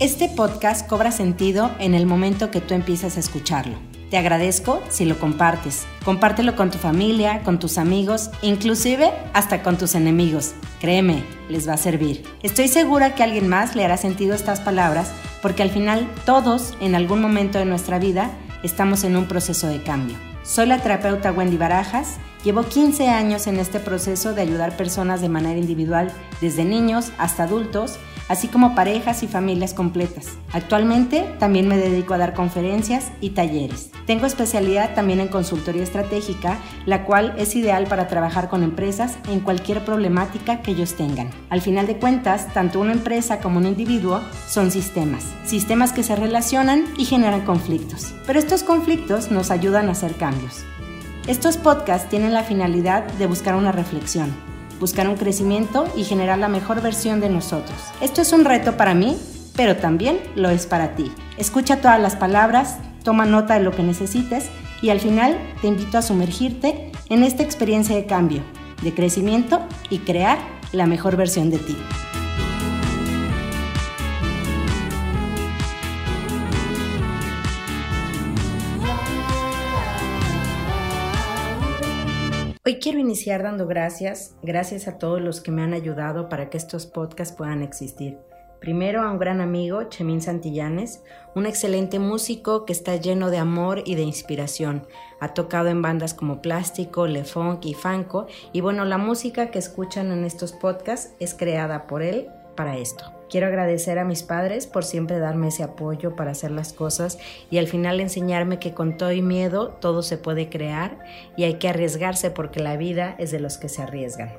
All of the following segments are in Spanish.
Este podcast cobra sentido en el momento que tú empiezas a escucharlo. Te agradezco si lo compartes. Compártelo con tu familia, con tus amigos, inclusive hasta con tus enemigos. Créeme, les va a servir. Estoy segura que alguien más le hará sentido estas palabras porque al final todos en algún momento de nuestra vida estamos en un proceso de cambio. Soy la terapeuta Wendy Barajas. Llevo 15 años en este proceso de ayudar personas de manera individual, desde niños hasta adultos, así como parejas y familias completas. Actualmente también me dedico a dar conferencias y talleres. Tengo especialidad también en consultoría estratégica, la cual es ideal para trabajar con empresas en cualquier problemática que ellos tengan. Al final de cuentas, tanto una empresa como un individuo son sistemas, sistemas que se relacionan y generan conflictos. Pero estos conflictos nos ayudan a hacer cambios. Estos podcasts tienen la finalidad de buscar una reflexión, buscar un crecimiento y generar la mejor versión de nosotros. Esto es un reto para mí, pero también lo es para ti. Escucha todas las palabras, toma nota de lo que necesites y al final te invito a sumergirte en esta experiencia de cambio, de crecimiento y crear la mejor versión de ti. Quiero iniciar dando gracias, gracias a todos los que me han ayudado para que estos podcasts puedan existir. Primero a un gran amigo, Chemín Santillanes, un excelente músico que está lleno de amor y de inspiración. Ha tocado en bandas como Plástico, Le Funk y Fanco, y bueno, la música que escuchan en estos podcasts es creada por él para esto. Quiero agradecer a mis padres por siempre darme ese apoyo para hacer las cosas y al final enseñarme que con todo y miedo todo se puede crear y hay que arriesgarse porque la vida es de los que se arriesgan.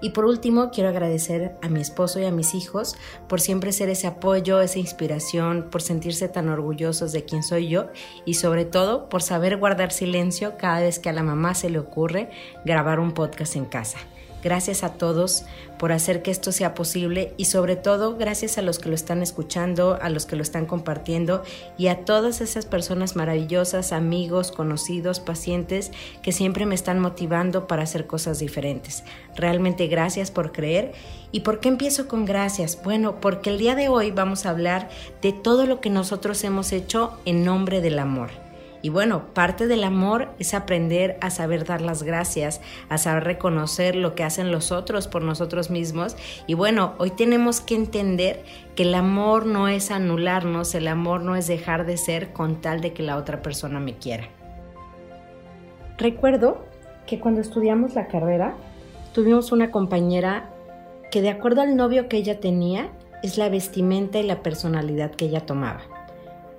Y por último, quiero agradecer a mi esposo y a mis hijos por siempre ser ese apoyo, esa inspiración, por sentirse tan orgullosos de quién soy yo y sobre todo por saber guardar silencio cada vez que a la mamá se le ocurre grabar un podcast en casa. Gracias a todos por hacer que esto sea posible y sobre todo gracias a los que lo están escuchando, a los que lo están compartiendo y a todas esas personas maravillosas, amigos, conocidos, pacientes que siempre me están motivando para hacer cosas diferentes. Realmente gracias por creer. ¿Y por qué empiezo con gracias? Bueno, porque el día de hoy vamos a hablar de todo lo que nosotros hemos hecho en nombre del amor. Y bueno, parte del amor es aprender a saber dar las gracias, a saber reconocer lo que hacen los otros por nosotros mismos. Y bueno, hoy tenemos que entender que el amor no es anularnos, el amor no es dejar de ser con tal de que la otra persona me quiera. Recuerdo que cuando estudiamos la carrera, tuvimos una compañera que de acuerdo al novio que ella tenía, es la vestimenta y la personalidad que ella tomaba.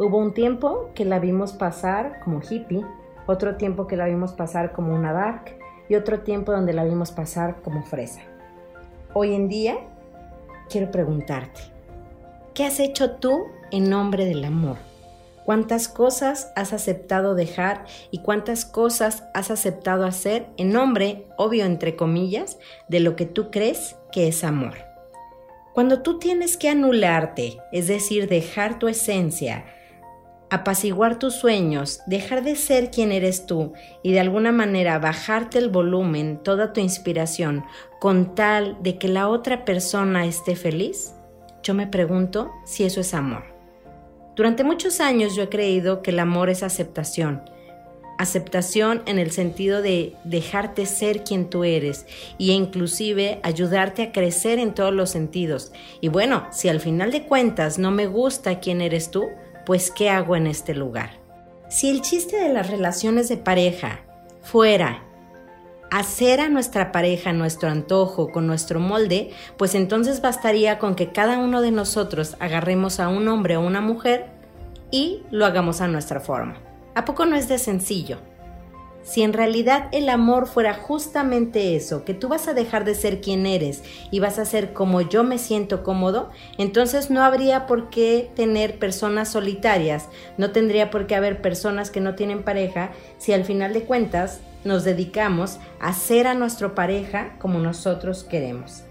Hubo un tiempo que la vimos pasar como hippie, otro tiempo que la vimos pasar como una dark y otro tiempo donde la vimos pasar como fresa. Hoy en día quiero preguntarte, ¿qué has hecho tú en nombre del amor? ¿Cuántas cosas has aceptado dejar y cuántas cosas has aceptado hacer en nombre, obvio entre comillas, de lo que tú crees que es amor? Cuando tú tienes que anularte, es decir, dejar tu esencia, apaciguar tus sueños, dejar de ser quien eres tú y de alguna manera bajarte el volumen, toda tu inspiración, con tal de que la otra persona esté feliz? Yo me pregunto si eso es amor. Durante muchos años yo he creído que el amor es aceptación. Aceptación en el sentido de dejarte ser quien tú eres y inclusive ayudarte a crecer en todos los sentidos. Y bueno, si al final de cuentas no me gusta quién eres tú, pues ¿qué hago en este lugar? Si el chiste de las relaciones de pareja fuera hacer a nuestra pareja nuestro antojo con nuestro molde, pues entonces bastaría con que cada uno de nosotros agarremos a un hombre o una mujer y lo hagamos a nuestra forma. ¿A poco no es de sencillo? Si en realidad el amor fuera justamente eso, que tú vas a dejar de ser quien eres y vas a ser como yo me siento cómodo, entonces no habría por qué tener personas solitarias, no tendría por qué haber personas que no tienen pareja si al final de cuentas nos dedicamos a ser a nuestra pareja como nosotros queremos.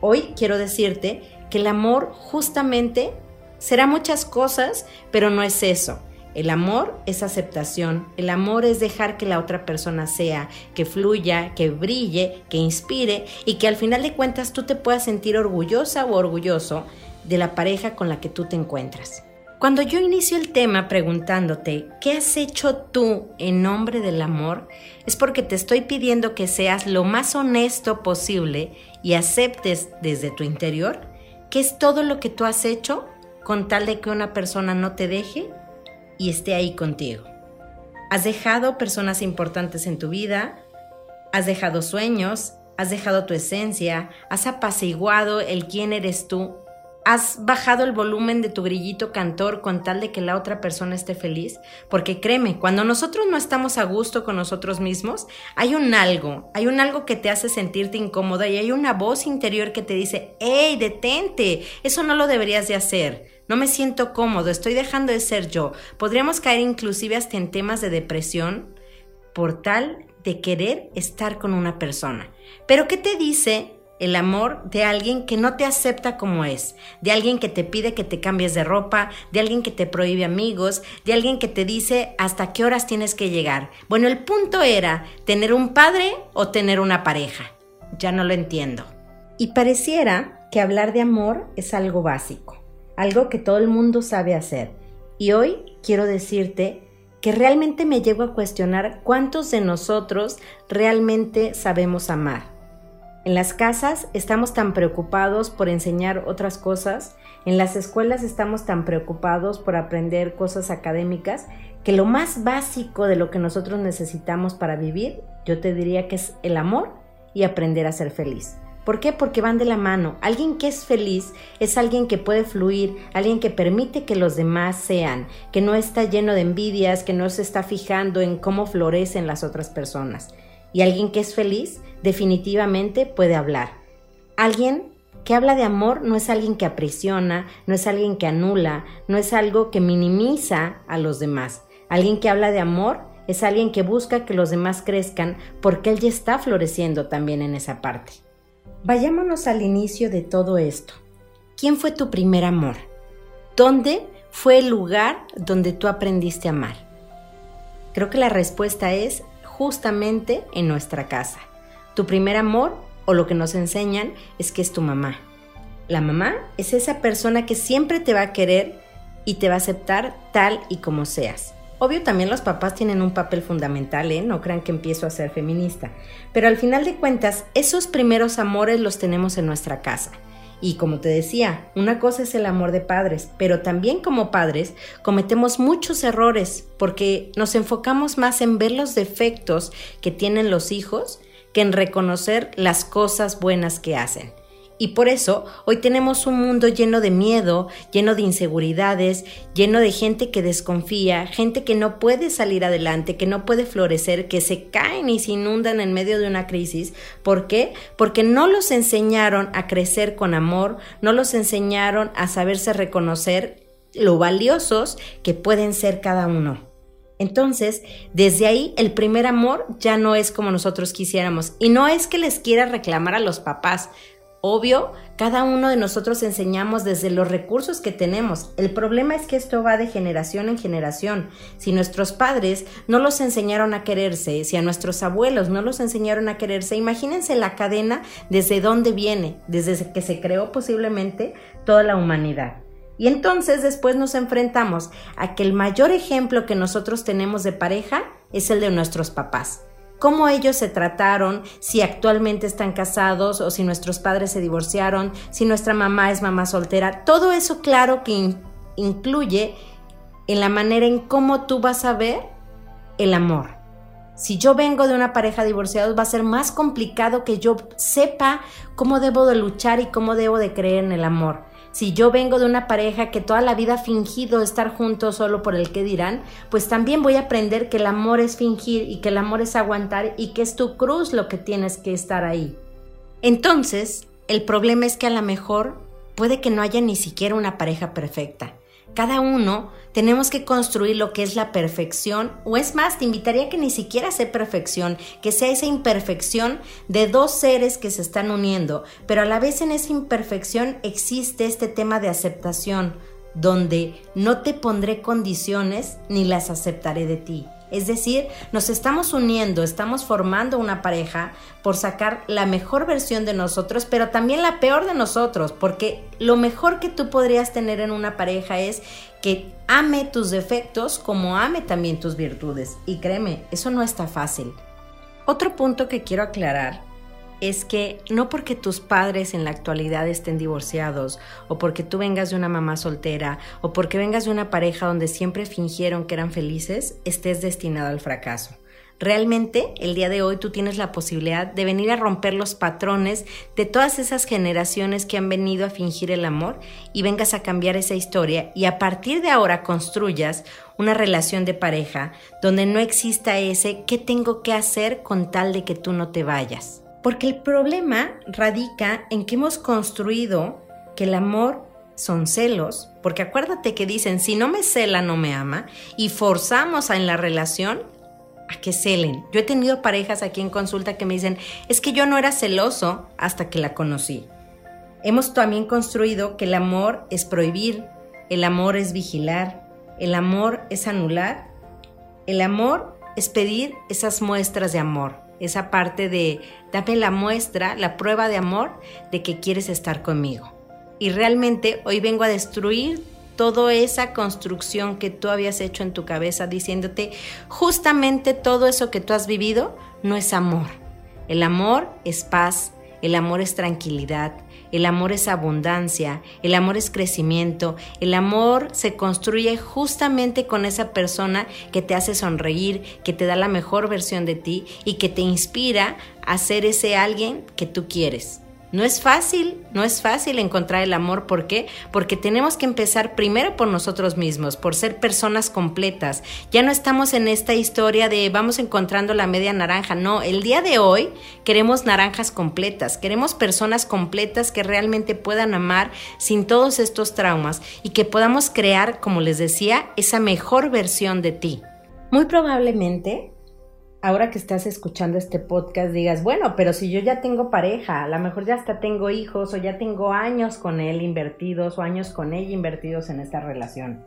Hoy quiero decirte que el amor justamente será muchas cosas, pero no es eso. El amor es aceptación, el amor es dejar que la otra persona sea, que fluya, que brille, que inspire y que al final de cuentas tú te puedas sentir orgullosa o orgulloso de la pareja con la que tú te encuentras. Cuando yo inicio el tema preguntándote, ¿qué has hecho tú en nombre del amor? Es porque te estoy pidiendo que seas lo más honesto posible y aceptes desde tu interior qué es todo lo que tú has hecho con tal de que una persona no te deje y esté ahí contigo. Has dejado personas importantes en tu vida, has dejado sueños, has dejado tu esencia, has apaciguado el quién eres tú ¿Has bajado el volumen de tu grillito cantor con tal de que la otra persona esté feliz? Porque créeme, cuando nosotros no estamos a gusto con nosotros mismos, hay un algo, hay un algo que te hace sentirte incómoda y hay una voz interior que te dice, ¡Ey, detente! Eso no lo deberías de hacer. No me siento cómodo, estoy dejando de ser yo. Podríamos caer inclusive hasta en temas de depresión por tal de querer estar con una persona. Pero ¿qué te dice el amor de alguien que no te acepta como es, de alguien que te pide que te cambies de ropa, de alguien que te prohíbe amigos, de alguien que te dice hasta qué horas tienes que llegar. Bueno, el punto era tener un padre o tener una pareja. Ya no lo entiendo. Y pareciera que hablar de amor es algo básico, algo que todo el mundo sabe hacer. Y hoy quiero decirte que realmente me llego a cuestionar cuántos de nosotros realmente sabemos amar en las casas estamos tan preocupados por enseñar otras cosas, en las escuelas estamos tan preocupados por aprender cosas académicas, que lo más básico de lo que nosotros necesitamos para vivir, yo te diría que es el amor y aprender a ser feliz. ¿Por qué? Porque van de la mano. Alguien que es feliz es alguien que puede fluir, alguien que permite que los demás sean, que no está lleno de envidias, que no se está fijando en cómo florecen las otras personas. Y alguien que es feliz definitivamente puede hablar. Alguien que habla de amor no es alguien que aprisiona, no es alguien que anula, no es algo que minimiza a los demás. Alguien que habla de amor es alguien que busca que los demás crezcan porque él ya está floreciendo también en esa parte. Vayámonos al inicio de todo esto. ¿Quién fue tu primer amor? ¿Dónde fue el lugar donde tú aprendiste a amar? Creo que la respuesta es justamente en nuestra casa. Tu primer amor o lo que nos enseñan es que es tu mamá. La mamá es esa persona que siempre te va a querer y te va a aceptar tal y como seas. Obvio también los papás tienen un papel fundamental, ¿eh? No crean que empiezo a ser feminista. Pero al final de cuentas, esos primeros amores los tenemos en nuestra casa. Y como te decía, una cosa es el amor de padres, pero también como padres cometemos muchos errores porque nos enfocamos más en ver los defectos que tienen los hijos que en reconocer las cosas buenas que hacen. Y por eso hoy tenemos un mundo lleno de miedo, lleno de inseguridades, lleno de gente que desconfía, gente que no puede salir adelante, que no puede florecer, que se caen y se inundan en medio de una crisis. ¿Por qué? Porque no los enseñaron a crecer con amor, no los enseñaron a saberse reconocer lo valiosos que pueden ser cada uno. Entonces, desde ahí el primer amor ya no es como nosotros quisiéramos. Y no es que les quiera reclamar a los papás. Obvio, cada uno de nosotros enseñamos desde los recursos que tenemos. El problema es que esto va de generación en generación. Si nuestros padres no los enseñaron a quererse, si a nuestros abuelos no los enseñaron a quererse, imagínense la cadena desde dónde viene, desde que se creó posiblemente toda la humanidad. Y entonces después nos enfrentamos a que el mayor ejemplo que nosotros tenemos de pareja es el de nuestros papás. Cómo ellos se trataron, si actualmente están casados o si nuestros padres se divorciaron, si nuestra mamá es mamá soltera. Todo eso claro que incluye en la manera en cómo tú vas a ver el amor. Si yo vengo de una pareja divorciada, va a ser más complicado que yo sepa cómo debo de luchar y cómo debo de creer en el amor. Si yo vengo de una pareja que toda la vida ha fingido estar juntos solo por el que dirán, pues también voy a aprender que el amor es fingir y que el amor es aguantar y que es tu cruz lo que tienes que estar ahí. Entonces, el problema es que a lo mejor puede que no haya ni siquiera una pareja perfecta. Cada uno tenemos que construir lo que es la perfección, o es más, te invitaría a que ni siquiera sea perfección, que sea esa imperfección de dos seres que se están uniendo, pero a la vez en esa imperfección existe este tema de aceptación, donde no te pondré condiciones ni las aceptaré de ti. Es decir, nos estamos uniendo, estamos formando una pareja por sacar la mejor versión de nosotros, pero también la peor de nosotros, porque lo mejor que tú podrías tener en una pareja es que ame tus defectos como ame también tus virtudes. Y créeme, eso no está fácil. Otro punto que quiero aclarar es que no porque tus padres en la actualidad estén divorciados o porque tú vengas de una mamá soltera o porque vengas de una pareja donde siempre fingieron que eran felices, estés destinado al fracaso. Realmente, el día de hoy tú tienes la posibilidad de venir a romper los patrones de todas esas generaciones que han venido a fingir el amor y vengas a cambiar esa historia y a partir de ahora construyas una relación de pareja donde no exista ese ¿qué tengo que hacer con tal de que tú no te vayas? Porque el problema radica en que hemos construido que el amor son celos, porque acuérdate que dicen, si no me cela, no me ama, y forzamos en la relación a que celen. Yo he tenido parejas aquí en consulta que me dicen, es que yo no era celoso hasta que la conocí. Hemos también construido que el amor es prohibir, el amor es vigilar, el amor es anular, el amor es pedir esas muestras de amor esa parte de dame la muestra, la prueba de amor de que quieres estar conmigo. Y realmente hoy vengo a destruir toda esa construcción que tú habías hecho en tu cabeza diciéndote justamente todo eso que tú has vivido no es amor. El amor es paz, el amor es tranquilidad, el amor es abundancia, el amor es crecimiento, el amor se construye justamente con esa persona que te hace sonreír, que te da la mejor versión de ti y que te inspira a ser ese alguien que tú quieres. No es fácil, no es fácil encontrar el amor. ¿Por qué? Porque tenemos que empezar primero por nosotros mismos, por ser personas completas. Ya no estamos en esta historia de vamos encontrando la media naranja. No, el día de hoy queremos naranjas completas, queremos personas completas que realmente puedan amar sin todos estos traumas y que podamos crear, como les decía, esa mejor versión de ti. Muy probablemente ahora que estás escuchando este podcast digas, bueno, pero si yo ya tengo pareja, a lo mejor ya hasta tengo hijos o ya tengo años con él invertidos o años con ella invertidos en esta relación.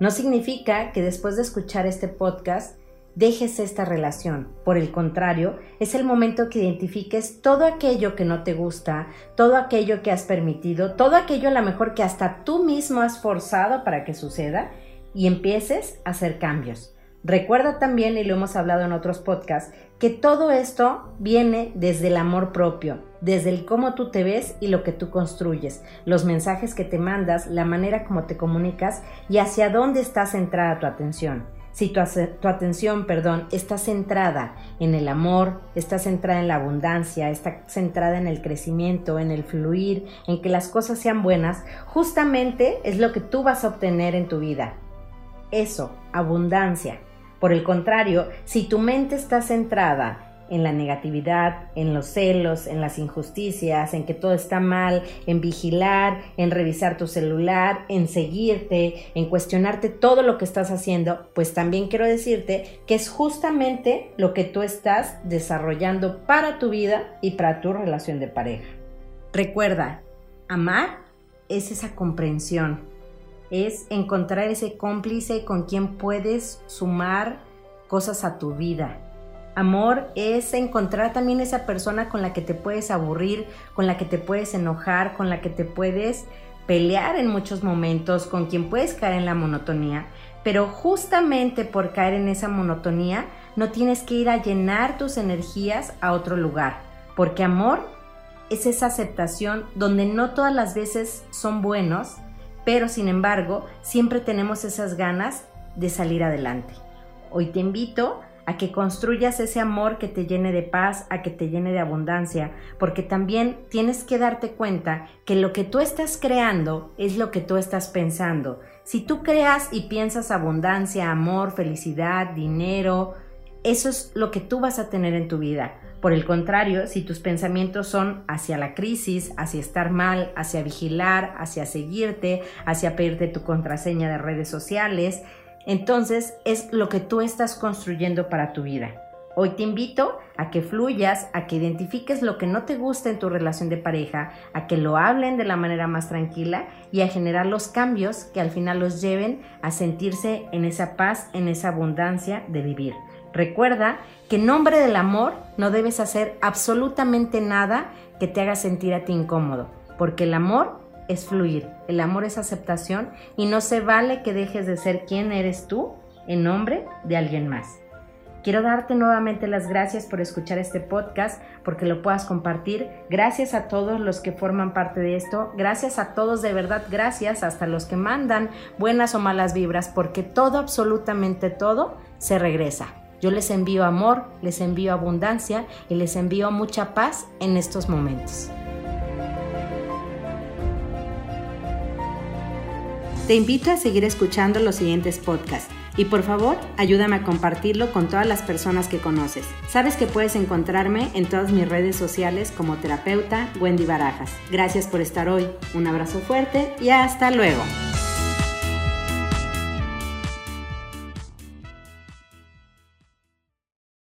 No significa que después de escuchar este podcast dejes esta relación. Por el contrario, es el momento que identifiques todo aquello que no te gusta, todo aquello que has permitido, todo aquello a lo mejor que hasta tú mismo has forzado para que suceda y empieces a hacer cambios. Recuerda también, y lo hemos hablado en otros podcasts, que todo esto viene desde el amor propio, desde el cómo tú te ves y lo que tú construyes, los mensajes que te mandas, la manera como te comunicas y hacia dónde está centrada tu atención. Si tu, atención, perdón, está centrada en el amor, está centrada en la abundancia, está centrada en el crecimiento, en el fluir, en que las cosas sean buenas, justamente es lo que tú vas a obtener en tu vida. Eso, abundancia. Por el contrario, si tu mente está centrada en la negatividad, en los celos, en las injusticias, en que todo está mal, en vigilar, en revisar tu celular, en seguirte, en cuestionarte todo lo que estás haciendo, pues también quiero decirte que es justamente lo que tú estás desarrollando para tu vida y para tu relación de pareja. Recuerda, amar es esa comprensión, es encontrar ese cómplice con quien puedes sumar cosas a tu vida. Amor es encontrar también esa persona con la que te puedes aburrir, con la que te puedes enojar, con la que te puedes pelear en muchos momentos, con quien puedes caer en la monotonía. Pero justamente por caer en esa monotonía, no tienes que ir a llenar tus energías a otro lugar. Porque amor es esa aceptación donde no todas las veces son buenos, pero sin embargo siempre tenemos esas ganas de salir adelante. Hoy te invito a que construyas ese amor que te llene de paz, a que te llene de abundancia, porque también tienes que darte cuenta que lo que tú estás creando es lo que tú estás pensando. Si tú creas y piensas abundancia, amor, felicidad, dinero, eso es lo que tú vas a tener en tu vida. Por el contrario, si tus pensamientos son hacia la crisis, hacia estar mal, hacia vigilar, hacia seguirte, hacia pedirte tu contraseña de redes sociales, entonces es lo que tú estás construyendo para tu vida. Hoy te invito a que fluyas, a que identifiques lo que no te gusta en tu relación de pareja, a que lo hablen de la manera más tranquila y a generar los cambios que al final los lleven a sentirse en esa paz, en esa abundancia de vivir. Recuerda que en nombre del amor no debes hacer absolutamente nada que te haga sentir a ti incómodo, porque el amor es fluir, el amor es aceptación y no se vale que dejes de ser quien eres tú en nombre de alguien más. Quiero darte nuevamente las gracias por escuchar este podcast, porque lo puedas compartir. Gracias a todos los que forman parte de esto. Gracias a todos, de verdad, gracias hasta los que mandan buenas o malas vibras, porque todo, absolutamente todo, se regresa. Yo les envío amor, les envío abundancia y les envío mucha paz en estos momentos. Te invito a seguir escuchando los siguientes podcasts y por favor, ayúdame a compartirlo con todas las personas que conoces. Sabes que puedes encontrarme en todas mis redes sociales como terapeuta Wendy Barajas. Gracias por estar hoy. Un abrazo fuerte y hasta luego.